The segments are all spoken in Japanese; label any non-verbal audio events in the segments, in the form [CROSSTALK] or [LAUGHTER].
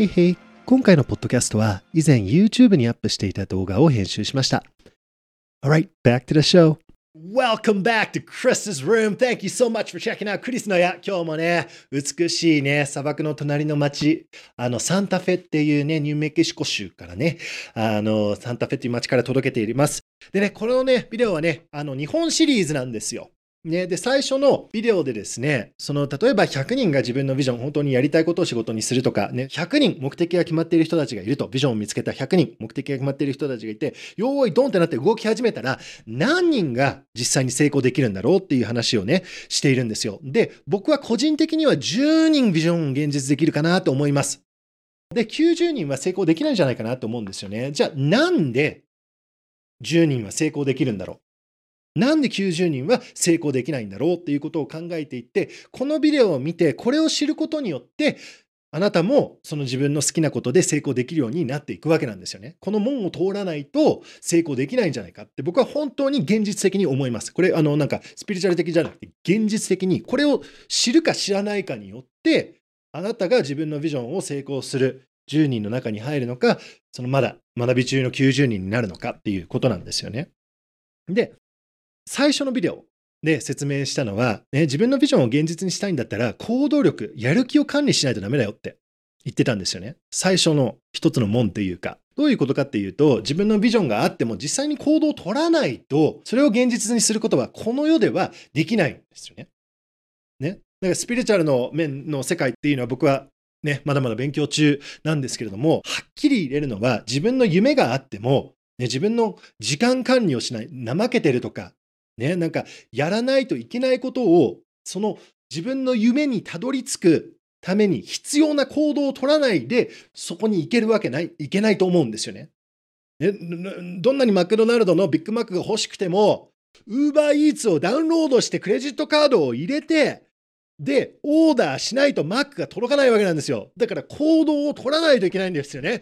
へいへい。今回のポッドキャストは以前 YouTube にアップしていた動画を編集しました。Alright, back to the show. Welcome back to Chris's room. Thank you so much for checking out クリスの家。今日もね、美しいね、砂漠の隣の町、あの、サンタフェっていうね、ニューメキシコ州からね、あの、サンタフェっていう町から届けています。でね、このね、ビデオはね、あの、日本シリーズなんですよ。ね、で、最初のビデオでですね、その、例えば100人が自分のビジョン、本当にやりたいことを仕事にするとか、ね、100人目的が決まっている人たちがいると、ビジョンを見つけた100人目的が決まっている人たちがいて、よーい、ドンってなって動き始めたら、何人が実際に成功できるんだろうっていう話をね、しているんですよ。で、僕は個人的には10人ビジョンを現実できるかなと思います。で、90人は成功できないんじゃないかなと思うんですよね。じゃあ、なんで10人は成功できるんだろう？なんで90人は成功できないんだろうっていうことを考えていって、このビデオを見て、これを知ることによって、あなたもその自分の好きなことで成功できるようになっていくわけなんですよね。この門を通らないと成功できないんじゃないかって僕は本当に現実的に思います。これあのなんかスピリチュアル的じゃなくて現実的にこれを知るか知らないかによってあなたが自分のビジョンを成功する10人の中に入るのか、そのまだ学び中の90人になるのかっていうことなんですよね。で、最初のビデオで説明したのは、ね、自分のビジョンを現実にしたいんだったら行動力、やる気を管理しないとダメだよって言ってたんですよね。最初の一つの門っていうか。どういうことかっていうと、自分のビジョンがあっても実際に行動を取らないと、それを現実にすることはこの世ではできないんですよね。ね。だからスピリチュアルの面の世界っていうのは僕はね、まだまだ勉強中なんですけれども、はっきり言えるのは自分の夢があっても、ね、自分の時間管理をしない、怠けてるとか、ね、なんかやらないといけないことを、その自分の夢にたどり着くために必要な行動を取らないで、そこに行けるわけない、いけないと思うんですよね。ねどんなにマクドナルドのビッグマックが欲しくても、ウーバーイーツをダウンロードしてクレジットカードを入れて、で、オーダーしないとマックが届かないわけなんですよ。だから行動を取らないといけないんですよね。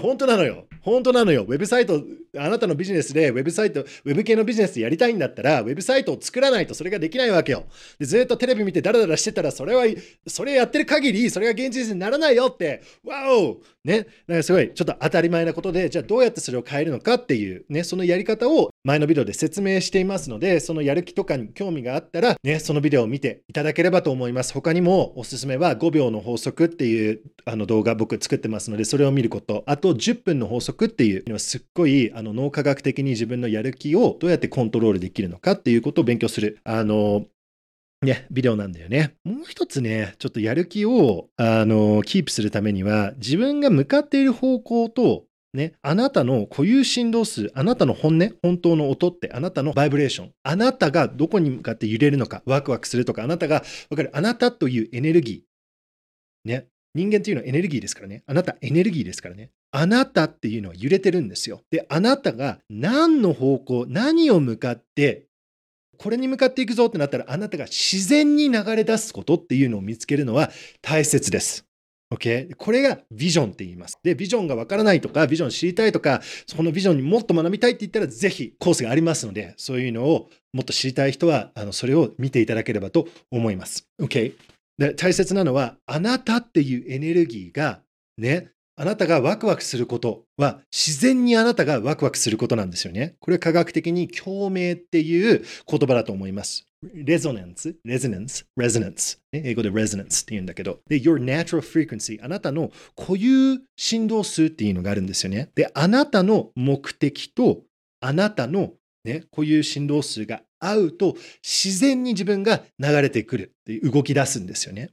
本当なのよ。本当なのよ。ウェブサイト、あなたのビジネスでウェブサイト、ウェブ系のビジネスやりたいんだったら、ウェブサイトを作らないとそれができないわけよ。でずっとテレビ見てダラダラしてたら、それは、それやってる限り、それが現実にならないよって、わおね？だかすごい、ちょっと当たり前なことで、じゃあどうやってそれを変えるのかっていう、ね、そのやり方を前のビデオで説明していますので、そのやる気とかに興味があったら、ね、そのビデオを見ていただければと思います。他にもおすすめは5秒の法則っていうあの動画僕作ってますので、それを見ること。あと10分の法則っていうのはすっごいあの脳科学的に自分のやる気をどうやってコントロールできるのかっていうことを勉強する。あの、ね、ビデオなんだよね。もう一つね、ちょっとやる気を、あの、キープするためには、自分が向かっている方向と、ね、あなたの固有振動数、あなたの本音、本当の音って、あなたのバイブレーション、あなたがどこに向かって揺れるのか、ワクワクするとか、あなたが、わかる、あなたというエネルギー。ね、人間っていうのはエネルギーですからね。あなたエネルギーですからね。あなたっていうのは揺れてるんですよ。で、あなたが何の方向、何を向かって、これに向かっていくぞってなったら、あなたが自然に流れ出すことっていうのを見つけるのは大切です。OK? これがビジョンって言います。で、ビジョンがわからないとか、ビジョン知りたいとか、そこのビジョンにもっと学びたいって言ったら、ぜひコースがありますので、そういうのをもっと知りたい人は、あのそれを見ていただければと思います。OK? で大切なのは、あなたっていうエネルギーが、ね、あなたがワクワクすることは自然にあなたがワクワクすることなんですよね。これは科学的に共鳴っていう言葉だと思います。レゾナンス、レゾナンス、レゾナンス。英語でレゾナンスって言うんだけど。で、your natural frequency。あなたの固有振動数っていうのがあるんですよね。で、あなたの目的とあなたのね、固有振動数が合うと自然に自分が流れてくるって動き出すんですよね。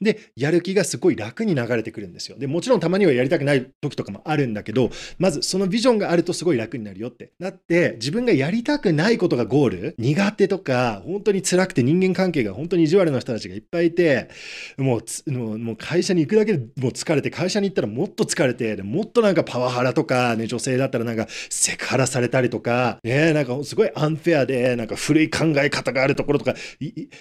で、やる気がすごい楽に流れてくるんですよ。で、もちろんたまにはやりたくない時とかもあるんだけど、まずそのビジョンがあるとすごい楽になるよって。だって、自分がやりたくないことがゴール、苦手とか、本当に辛くて人間関係が本当に意地悪な人たちがいっぱいいて、もう、もうもう会社に行くだけでもう疲れて、会社に行ったらもっと疲れて、でもっとなんかパワハラとか、ね、女性だったらなんかセクハラされたりとか、ね、なんかすごいアンフェアで、なんか古い考え方があるところとか、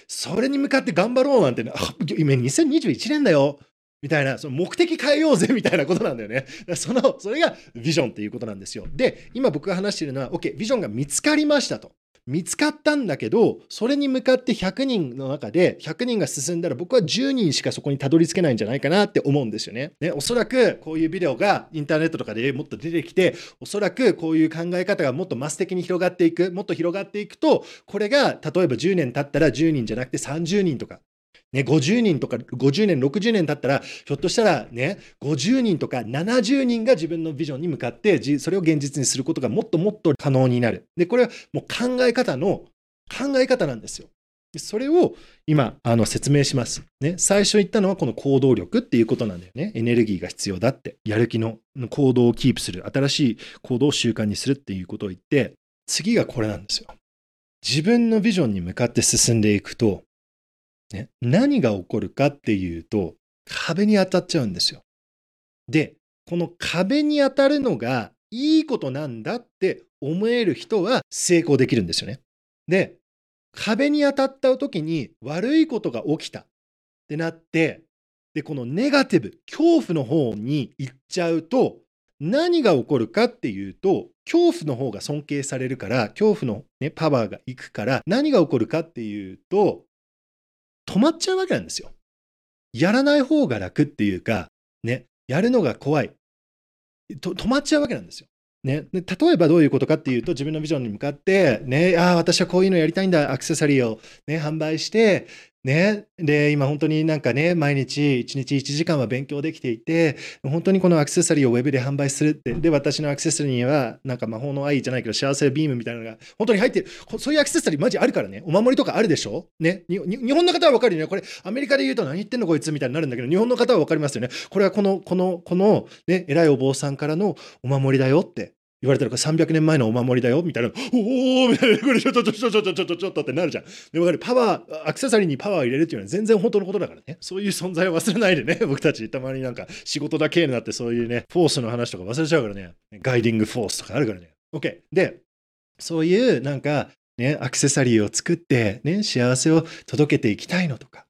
それに向かって頑張ろうなんてね、あ今2021年だよ。みたいな、その目的変えようぜみたいなことなんだよね。その、それがビジョンっていうことなんですよ。で、今僕が話しているのは、OK、ビジョンが見つかりましたと。見つかったんだけど、それに向かって100人の中で100人が進んだら僕は10人しかそこにたどり着けないんじゃないかなって思うんですよね。ね、おそらくこういうビデオがインターネットとかでもっと出てきて、おそらくこういう考え方がもっとマス的に広がっていく、もっと広がっていくと、これが例えば10年経ったら10人じゃなくて30人とか、ね、50人とか50年、60年経ったら、ひょっとしたらね、50人とか70人が自分のビジョンに向かって、それを現実にすることがもっともっと可能になる。で、これはもう考え方の考え方なんですよ。それを今あの説明します、ね。最初言ったのはこの行動力っていうことなんだよね。エネルギーが必要だって。やる気の行動をキープする。新しい行動を習慣にするっていうことを言って、次がこれなんですよ。自分のビジョンに向かって進んでいくと、ね、何が起こるかっていうと、壁に当たっちゃうんですよ。で、この壁に当たるのがいいことなんだって思える人は成功できるんですよね。で、壁に当たった時に悪いことが起きたってなって、で、このネガティブ、恐怖の方に行っちゃうと、何が起こるかっていうと、恐怖の方が尊敬されるから、恐怖の、ね、パワーがいくから、何が起こるかっていうと、止まっちゃうわけなんですよ。やらない方が楽っていうか、ね、やるのが怖い。止まっちゃうわけなんですよ。ね、例えばどういうことかっていうと自分のビジョンに向かってねああ私はこういうのやりたいんだアクセサリーを、ね、販売してね、で、今本当になんかね、毎日1日1時間は勉強できていて、本当にこのアクセサリーをウェブで販売するって、で、私のアクセサリーには、なんか魔法の愛じゃないけど、幸せビームみたいなのが本当に入ってる。そういうアクセサリーマジあるからね、お守りとかあるでしょ？ね。日本の方はわかるよね。これ、アメリカで言うと何言ってんのこいつみたいになるんだけど、日本の方はわかりますよね。これはこの、この、この、ね、偉いお坊さんからのお守りだよって。言われたのが300年前のお守りだよみたいな、おおみたいな、これちょっとちょっとちょっとちょっとちょっとってなるじゃん。で、わかる。パワー、アクセサリーにパワーを入れるっていうのは全然本当のことだからね。そういう存在を忘れないでね。[LAUGHS] 僕たちたまになんか仕事だけになってそういうね、フォースの話とか忘れちゃうからね。ガイディングフォースとかあるからね。OK。で、そういうなんかね、アクセサリーを作ってね、幸せを届けていきたいのとか。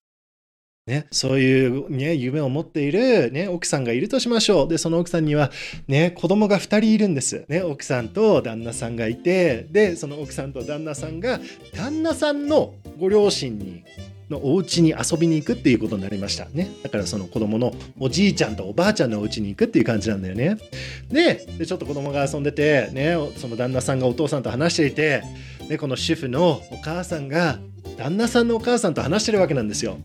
ね、そういう、ね、夢を持っている、ね、奥さんがいるとしましょう。で、その奥さんには、ね、子供が2人いるんです。ね、奥さんと旦那さんがいて、で、その奥さんと旦那さんが、旦那さんのご両親に、のお家に遊びに行くっていうことになりましたね。だからその子供のおじいちゃんとおばあちゃんのお家に行くっていう感じなんだよね。で、でちょっと子供が遊んでて、ね、その旦那さんがお父さんと話していて、で、この主婦のお母さんが旦那さんのお母さんと話してるわけなんですよ。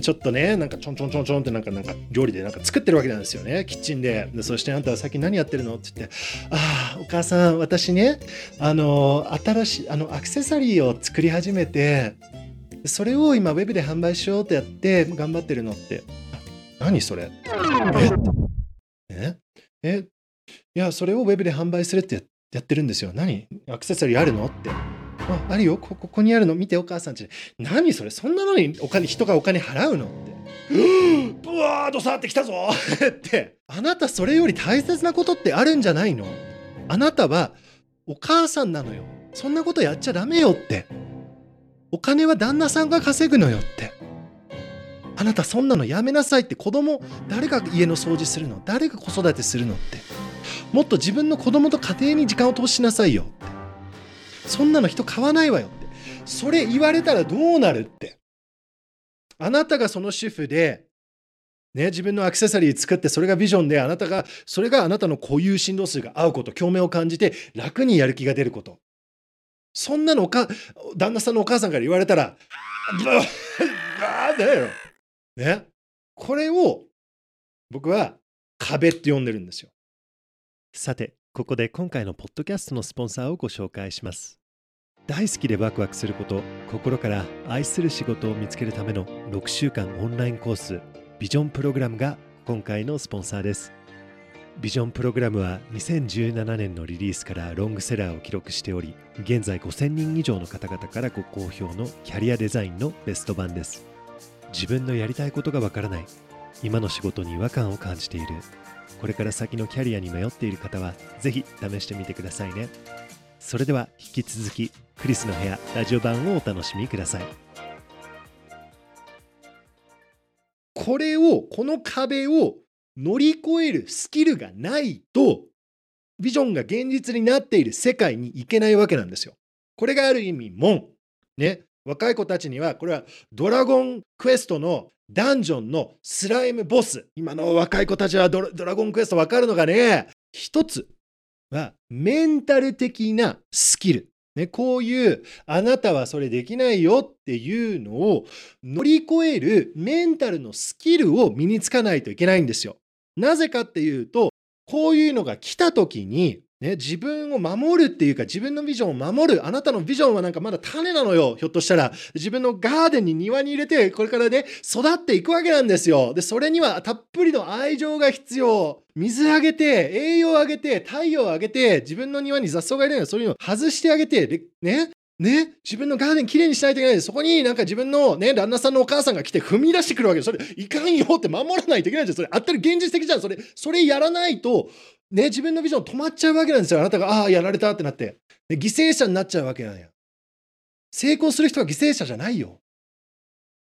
ちょっとね、なんかちょんちょんちょんちょんってなんかなんか料理でなんか作ってるわけなんですよね、キッチンで。でそしてあんたは最近何やってるのって言って、ああ、お母さん、私ね、あの、新しい、あの、アクセサリーを作り始めて、それを今ウェブで販売しようとやって頑張ってるのって。何それ？え？え？いや、それをウェブで販売するってやってるんですよ。何？アクセサリーあるの？って。あ、あるよこ。ここにあるの見てお母さんち。何それそんなのにお金、人がお金払うの？って。[GASPS] うわーどさってきたぞ [LAUGHS] って。あなたそれより大切なことってあるんじゃないの？あなたはお母さんなのよ。そんなことやっちゃダメよって。お金は旦那さんが稼ぐのよって。あなたそんなのやめなさいって子供、誰が家の掃除するの？誰が子育てするの？って。もっと自分の子供と家庭に時間を投資しなさいよって。そんなの人買わないわよって。それ言われたらどうなるって。あなたがその主婦で、ね、自分のアクセサリー作ってそれがビジョンであなたがそれがあなたの固有振動数が合うこと共鳴を感じて楽にやる気が出ること。そんなのおか旦那さんのお母さんから言われたらあだよ、ね、これを僕は壁って呼んでるんですよ。さてここで今回のポッドキャストのスポンサーをご紹介します。大好きでワクワクすること心から愛する仕事を見つけるための6週間オンラインコースビジョンプログラムが今回のスポンサーです。ビジョンプログラムは2017年のリリースからロングセラーを記録しており現在5000人以上の方々からご好評のキャリアデザインのベスト版です。自分のやりたいことがわからない今の仕事に違和感を感じているこれから先のキャリアに迷っている方はぜひ試してみてくださいね。それでは引き続きクリスの部屋ラジオ版をお楽しみくださいこれをこの壁を乗り越えるスキルがないとビジョンが現実になっている世界に行けないわけなんですよこれがある意味門。ね。若い子たちには、これはドラゴンクエストのダンジョンのスライムボス。今の若い子たちはドラゴンクエストわかるのがね、一つはメンタル的なスキル。ね、こういうあなたはそれできないよっていうのを乗り越えるメンタルのスキルを身につかないといけないんですよ。なぜかっていうと、こういうのが来た時にね、自分を守るっていうか自分のビジョンを守る。あなたのビジョンはなんかまだ種なのよ。ひょっとしたら。自分のガーデンに庭に入れて、これからね、育っていくわけなんですよ。で、それにはたっぷりの愛情が必要。水あげて、栄養あげて、太陽あげて、自分の庭に雑草がいるのよ。そういうのを外してあげて、ね、ね、自分のガーデンきれいにしないといけないそこになんか自分のね、旦那さんのお母さんが来て踏み出してくるわけそれ、いかんよって守らないといけないじゃん。それ、あったり現実的じゃん。それ、それやらないと、ね、自分のビジョン止まっちゃうわけなんですよ。あなたが、ああ、やられたってなって。で犠牲者になっちゃうわけなんや。成功する人は犠牲者じゃないよ。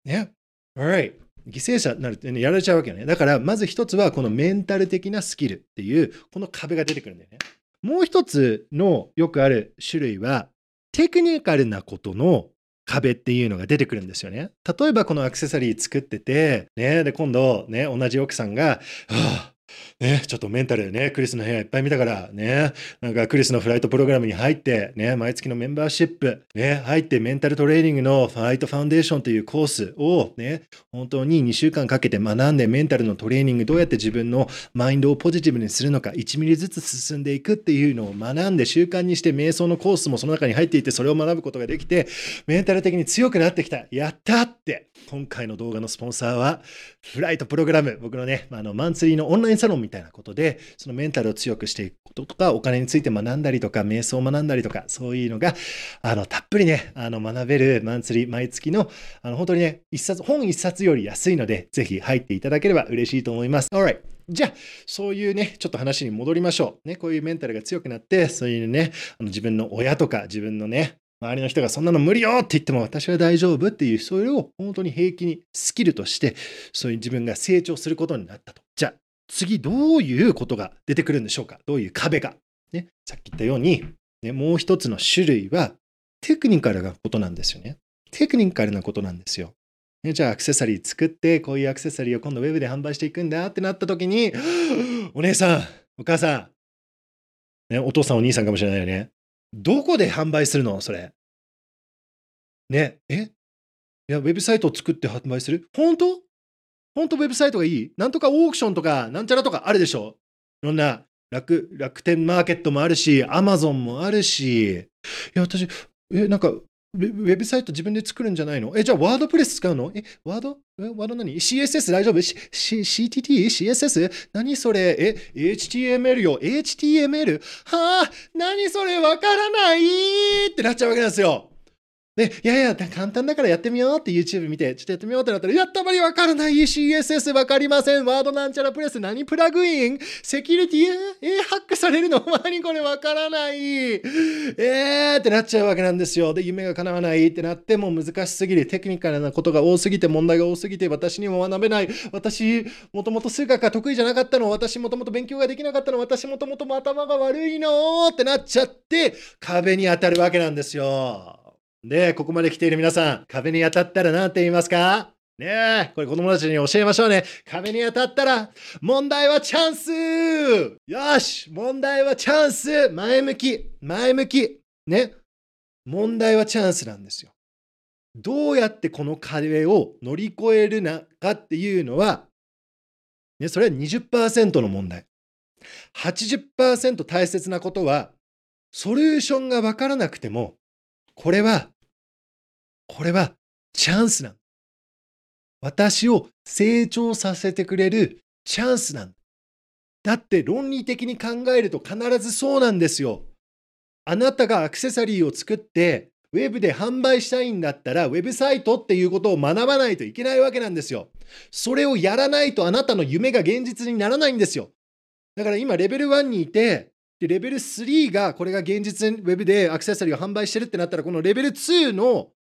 ね。Alright. 犠牲者になるって、ね、やられちゃうわけよね。だから、まず一つは、このメンタル的なスキルっていう、この壁が出てくるんだよね。もう一つのよくある種類は、テクニカルなことの壁っていうのが出てくるんですよね。例えばこのアクセサリー作ってて、ね、で、今度ね、同じ奥さんが、はあ、ね、ちょっとメンタルでね、クリスの部屋いっぱい見たから、ね、なんかクリスのフライトプログラムに入って、ね、毎月のメンバーシップ、ね、入ってメンタルトレーニングのファイトファウンデーションというコースをね、本当に2週間かけて学んでメンタルのトレーニングどうやって自分のマインドをポジティブにするのか、1ミリずつ進んでいくっていうのを学んで習慣にして瞑想のコースもその中に入っていてそれを学ぶことができて、メンタル的に強くなってきた。やったって。今回の動画のスポンサーは、フライトプログラム、僕のね、あのマンスリーのオンラインサロンみたいなことで、そのメンタルを強くしていくこととか、お金について学んだりとか、瞑想を学んだりとか、そういうのが、あの、たっぷりね、あの、学べるマンスリー、毎月の、あの、本当にね、一冊、本一冊より安いので、ぜひ入っていただければ嬉しいと思います。Alright. じゃあ、そういうね、ちょっと話に戻りましょう。ね、こういうメンタルが強くなって、そういうね、あの自分の親とか、自分のね、周りの人がそんなの無理よって言っても私は大丈夫っていう、それを本当に平気にスキルとして、そういう自分が成長することになったと。じゃあ、次どういうことが出てくるんでしょうか？どういう壁が？ね、さっき言ったように、ね、もう一つの種類はテクニカルなことなんですよね。テクニカルなことなんですよ。ね、じゃあアクセサリー作って、こういうアクセサリーを今度ウェブで販売していくんだってなった時に、[GASPS] お姉さん、お母さん、ね、お父さんお兄さんかもしれないよね。どこで販売するの？それ。ね、え？いや、ウェブサイトを作って販売する？本当？本当ウェブサイトがいい？なんとかオークションとか、なんちゃらとかあるでしょ？いろんな楽、楽天マーケットもあるし、アマゾンもあるし。いや、私、え、なんか、ウェブサイト自分で作るんじゃないの？え、じゃあワードプレス使うの？え、ワード？え、ワード何 ?CSS 大丈夫？C ?CTT? CSS? 何それ？え、HTML よ ?HTML? はあ何それ？わからないってなっちゃうわけなんですよ。で、いやいや、簡単だからやってみようって YouTube 見て、ちょっとやってみようってなったら、やったまりわからない CSS わかりません。ワードなんちゃらプレス何プラグイン？セキュリティ？えハックされるの？[LAUGHS] 何これわからない？えーってなっちゃうわけなんですよ。で、夢が叶わないってなって、もう難しすぎる。テクニカルなことが多すぎて、問題が多すぎて、私にも学べない。私、もともと数学が得意じゃなかったの？私もともと勉強ができなかったの？私もともと頭が悪いの？ってなっちゃって、壁に当たるわけなんですよ。で、ここまで来ている皆さん、壁に当たったら何て言いますか？ねえ、これ子供たちに教えましょうね。壁に当たったら、問題はチャンスよし問題はチャンス前向き前向きね。問題はチャンスなんですよ。どうやってこの壁を乗り越えるなかっていうのは、ね、それは20%の問題。80%大切なことは、ソリューションがわからなくても、これはこれはチャンスなん私を成長させてくれるチャンスなんだだって論理的に考えると必ずそうなんですよ。あなたがアクセサリーを作ってウェブで販売したいんだったらウェブサイトっていうことを学ばないといけないわけなんですよ。それをやらないとあなたの夢が現実にならないんですよ。だから今レベル1にいてでレベル3がこれが現実ウェブでアクセサリーを販売してるってなったらこのレベル2の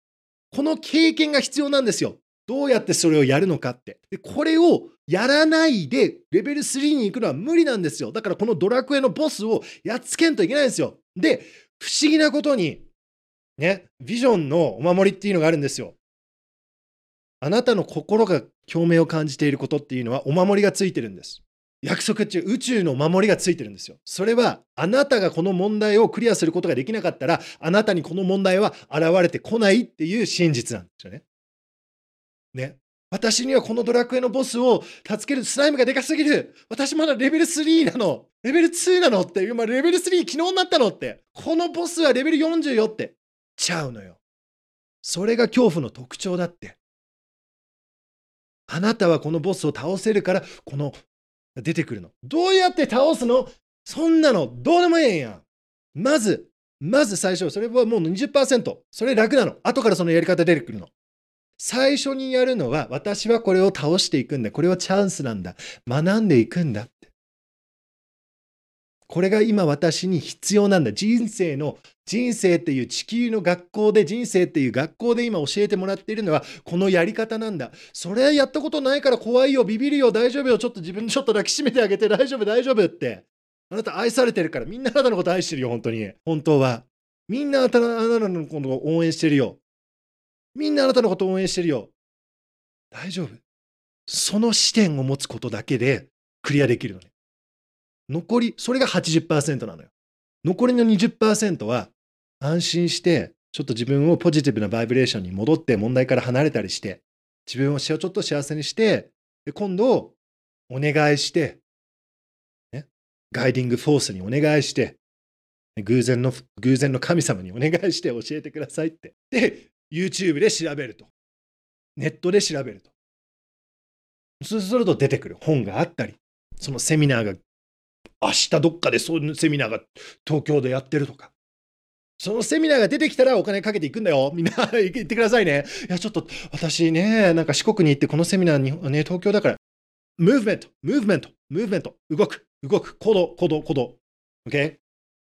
この経験が必要なんですよ。どうやってそれをやるのかって。で、これをやらないで、レベル3に行くのは無理なんですよ。だからこのドラクエのボスをやっつけんといけないんですよ。で、不思議なことに、ね、ビジョンのお守りっていうのがあるんですよ。あなたの心が共鳴を感じていることっていうのはお守りがついてるんです。約束っていう宇宙の守りがついてるんですよ。それはあなたがこの問題をクリアすることができなかったらあなたにこの問題は現れてこないっていう真実なんですよね。ね。私にはこのドラクエのボスを助けるスライムがでかすぎる。私まだレベル3なの。レベル2なのって。今レベル3昨日になったのって。このボスはレベル40よって。ちゃうのよ。それが恐怖の特徴だって。あなたはこのボスを倒せるから、この出てくるの。どうやって倒すの？そんなのどうでもええんやん。まず、まず最初、それはもう20%。それ楽なの。後からそのやり方出てくるの。最初にやるのは、私はこれを倒していくんだ。これはチャンスなんだ。学んでいくんだ。これが今私に必要なんだ。人生の、人生っていう地球の学校で、人生っていう学校で今教えてもらっているのは、このやり方なんだ。それやったことないから怖いよ、ビビるよ、大丈夫よ、ちょっと自分ちょっと抱きしめてあげて、大丈夫、大丈夫って。あなた愛されてるから、みんなあなたのこと愛してるよ、本当に。本当は。みんなあなたのことを応援してるよ。みんなあなたのことを応援してるよ。大丈夫。その視点を持つことだけでクリアできるのね。残り、それが80%なのよ。残りの20%は安心して、ちょっと自分をポジティブなバイブレーションに戻って問題から離れたりして、自分をちょっと幸せにして、で今度、お願いして、ね、ガイディングフォースにお願いして、偶然の、偶然の神様にお願いして教えてくださいって。で、YouTube で調べると。ネットで調べると。そうすると出てくる本があったり、そのセミナーが明日どっかでそういうセミナーが東京でやってるとか。そのセミナーが出てきたらお金かけていくんだよ。みんな [LAUGHS] 行ってくださいね。いや、ちょっと私ね、なんか四国に行ってこのセミナーに、ね、東京だから、ムーブメント、ムーブメント、ムーブメント、動く、動く、行動、行動、行動。OK?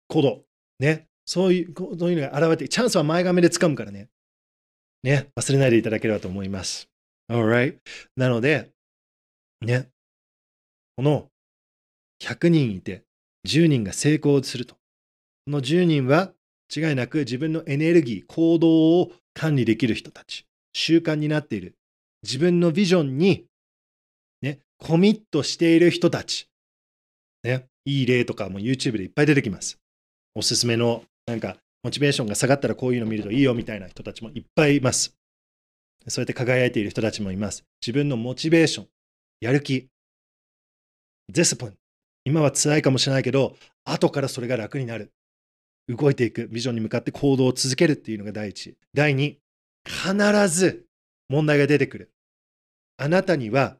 行動。ね。そういう、そういうのが現れて、チャンスは前髪で掴むからね。ね、忘れないでいただければと思います。Alright? なので、ね、この100人いて10人が成功すると。この10人は違いなく自分のエネルギー、行動を管理できる人たち、習慣になっている、自分のビジョンに、ね、コミットしている人たち、ね、いい例とかも YouTube でいっぱい出てきます。おすすめのなんかモチベーションが下がったらこういうの見るといいよみたいな人たちもいっぱいいます。そうやって輝いている人たちもいます。自分のモチベーション、やる気、ディスプリン。今は辛いかもしれないけど、後からそれが楽になる。動いていく、ビジョンに向かって行動を続けるっていうのが第一。第二、必ず問題が出てくる。あなたには、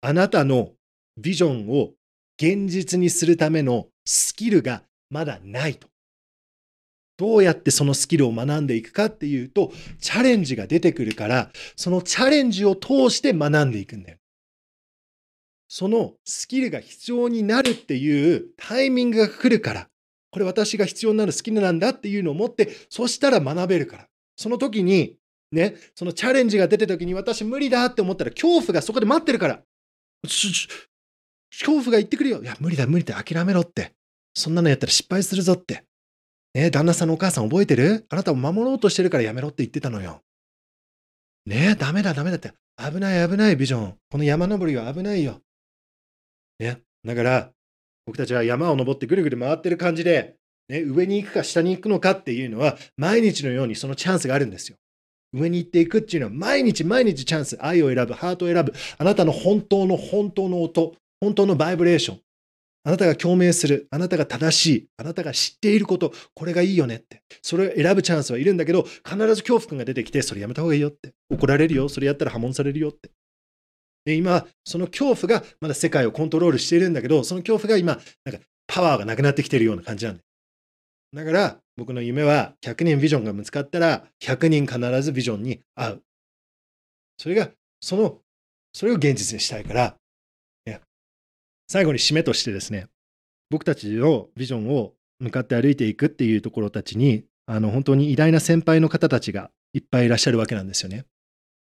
あなたのビジョンを現実にするためのスキルがまだないと。どうやってそのスキルを学んでいくかっていうと、チャレンジが出てくるから、そのチャレンジを通して学んでいくんだよ。そのスキルが必要になるっていうタイミングが来るから、これ私が必要になるスキルなんだっていうのを持って、そしたら学べるから。その時に、ね、そのチャレンジが出た時に私無理だって思ったら恐怖がそこで待ってるから。恐怖が言ってくるよ。いや、無理だ、無理だ、諦めろって。そんなのやったら失敗するぞって。ね旦那さんのお母さん覚えてる？あなたを守ろうとしてるからやめろって言ってたのよ。ねえ、ダメだ、ダメだって。危ない、危ない、ビジョン。この山登りは危ないよ。ね。だから、僕たちは山を登ってぐるぐる回ってる感じで、ね、上に行くか下に行くのかっていうのは、毎日のようにそのチャンスがあるんですよ。上に行っていくっていうのは、毎日毎日チャンス。愛を選ぶ、ハートを選ぶ。あなたの本当の本当の音、本当のバイブレーション。あなたが共鳴する、あなたが正しい、あなたが知っていること、これがいいよねって。それを選ぶチャンスはいるんだけど、必ず恐怖感が出てきて、それやめた方がいいよって。怒られるよ、それやったら破門されるよって。で今、その恐怖がまだ世界をコントロールしているんだけど、その恐怖が今、なんかパワーがなくなってきているような感じなんだ。だから、僕の夢は100人ビジョンが見つかったら、100人必ずビジョンに合う。それが、その、それを現実にしたいから、最後に締めとしてですね、僕たちのビジョンを向かって歩いていくっていうところたちに、あの本当に偉大な先輩の方たちがいっぱいいらっしゃるわけなんですよね。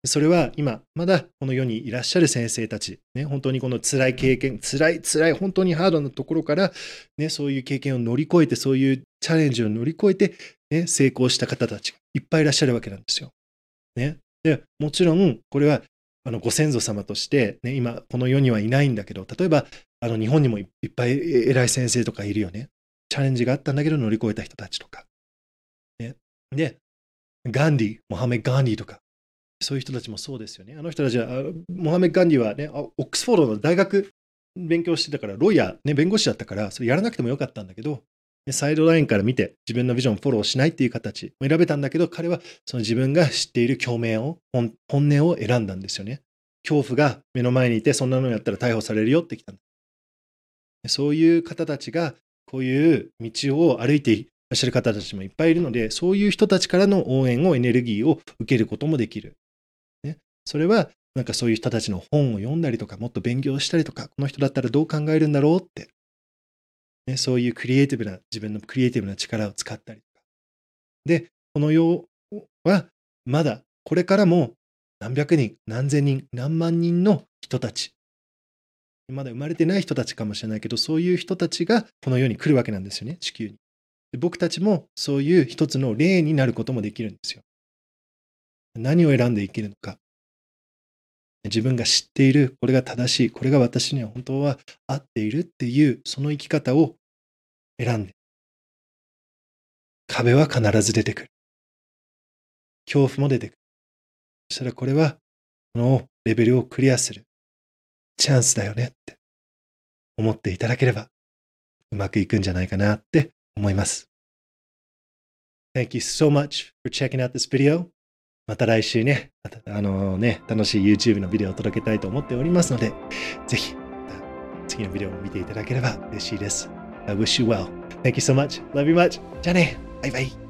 それは今、まだこの世にいらっしゃる先生たち、ね、本当にこの辛い経験、辛い、辛い、本当にハードなところから、ね、そういう経験を乗り越えて、そういうチャレンジを乗り越えて、ね、成功した方たちがいっぱいいらっしゃるわけなんですよ。ね。で、もちろん、これは、あの、ご先祖様として、ね、今、この世にはいないんだけど、例えば、あの、日本にもいっぱい偉い先生とかいるよね。チャレンジがあったんだけど乗り越えた人たちとか。ね。で、ガンディ、モハメ・ガンディとか、そういう人たちもそうですよね。あの人たちは、モハメ・ガンディはね、オックスフォードの大学勉強してたから、ロイヤー、ね、弁護士だったから、それやらなくてもよかったんだけど、サイドラインから見て自分のビジョンをフォローしないっていう形を選べたんだけど、彼はその自分が知っている共鳴を、本音を選んだんですよね。恐怖が目の前にいて、そんなのやったら逮捕されるよってきたんだ。そういう方たちが、こういう道を歩いていらっしゃる方たちもいっぱいいるので、そういう人たちからの応援を、エネルギーを受けることもできる。それは、なんかそういう人たちの本を読んだりとか、もっと勉強したりとか、この人だったらどう考えるんだろうって、ね、そういうクリエイティブな、自分のクリエイティブな力を使ったりとか。で、この世は、まだこれからも何百人、何千人、何万人の人たち、まだ生まれてない人たちかもしれないけど、そういう人たちがこの世に来るわけなんですよね、地球に。で僕たちもそういう一つの例になることもできるんですよ。何を選んで生きるのか。自分が知っている、これが正しい、これが私には本当は合っているっていう、その生き方を選んで。壁は必ず出てくる。恐怖も出てくる。そしたらこれは、このレベルをクリアするチャンスだよねって思っていただければ、うまくいくんじゃないかなって思います。Thank you so much for checking out this video. また来週ね、あのね、楽しい YouTube のビデオを届けたいと思っておりますので、ぜひ、次のビデオを見ていただければ嬉しいです。I wish you well. Thank you so much. Love you much. じゃあね。バイバイ。